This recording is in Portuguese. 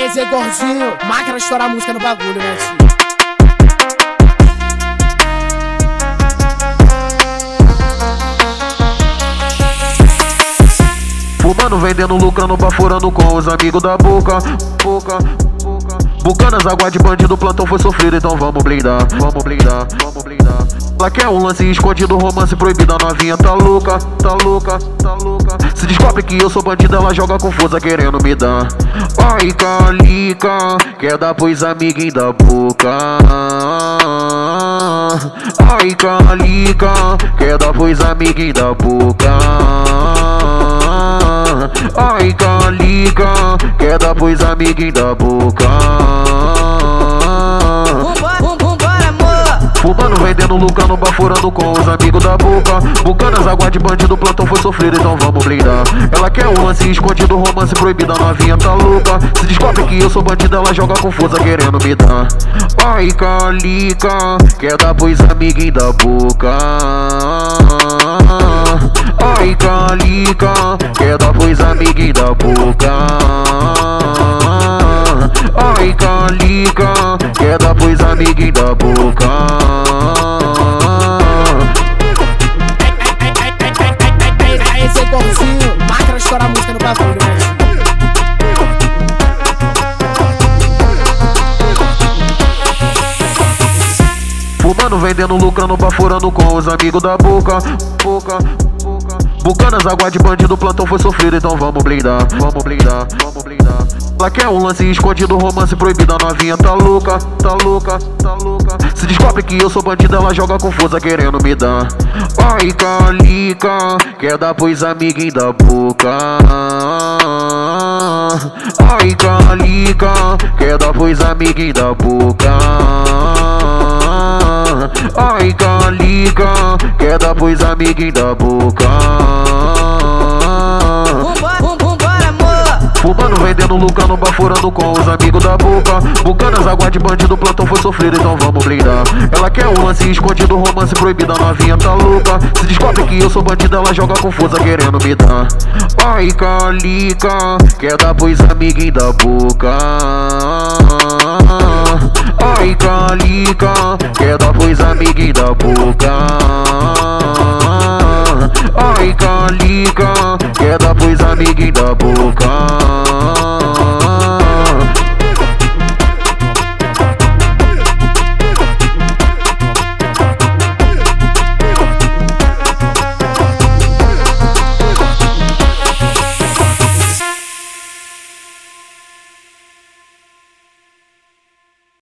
Aí, Zé Gordinho, máquina estourar música no bagulho, né, tio? Fumando, vendendo, lucrando, baforando com os amigos da boca, boca, boca. Bucanas, água de bandido, plantão foi sofrido, então vamos blindar, vamos blindar, vamos blindar. Ela quer um lance escondido, romance proibido, a novinha tá louca, tá louca, tá louca. Se descobre que eu sou bandido, ela joga confusa querendo me dar. Ai, calica, quer dar pros amiguinhos da boca. Ai, calica, quer dar pros amiguinhos da boca. Ai, calica, quer dar pros amiguinhos da boca. Fumando, vendendo, lucrando, bafurando com os amigos da boca. Bucanas, água de bandido, plantão foi sofrido, então vamos blindar. Ela quer um lance escondido, romance proibido, a novinha tá louca. Se descobre que eu sou bandido, ela joga confusa querendo me dar. Ai, calica, quer dar pros amiguinhos da boca. Ai, calica, quer dar pros amiguinhos da boca. Ai, calica, quer dar pros amiguinhos da Fumando, vendendo, lucrando, bafurando com os amigos da boca, boca. Bucanas, água de bandido, plantão foi sofrido, então vamos blindar, vamos blindar, vamos blindar. Ela quer um lance escondido, romance proibido, a novinha tá louca, tá louca, tá louca. Se descobre que eu sou bandido, ela joga confusa querendo me dar. Ai, calica, quer dar pros amiguinhos da boca. Ai, calica, quer dar pros amiguinhos da boca. Ai, calica, quer dar pros amiguinhos da boca. Fumando, vendendo, lucrando, bafurando com os amigos da boca. Bucanas, água de bandido, plantão foi sofrido, então vamos blindar. Ela quer um lance escondido, romance proibido, a novinha tá louca. Se descobre que eu sou bandido, ela joga confusa querendo me dar. Ai, calica, quer dar pros amiguinhos da boca. Ai, calica, amiguinhos da boca. Ai, calica, quer dar pros amiguinhos da boca.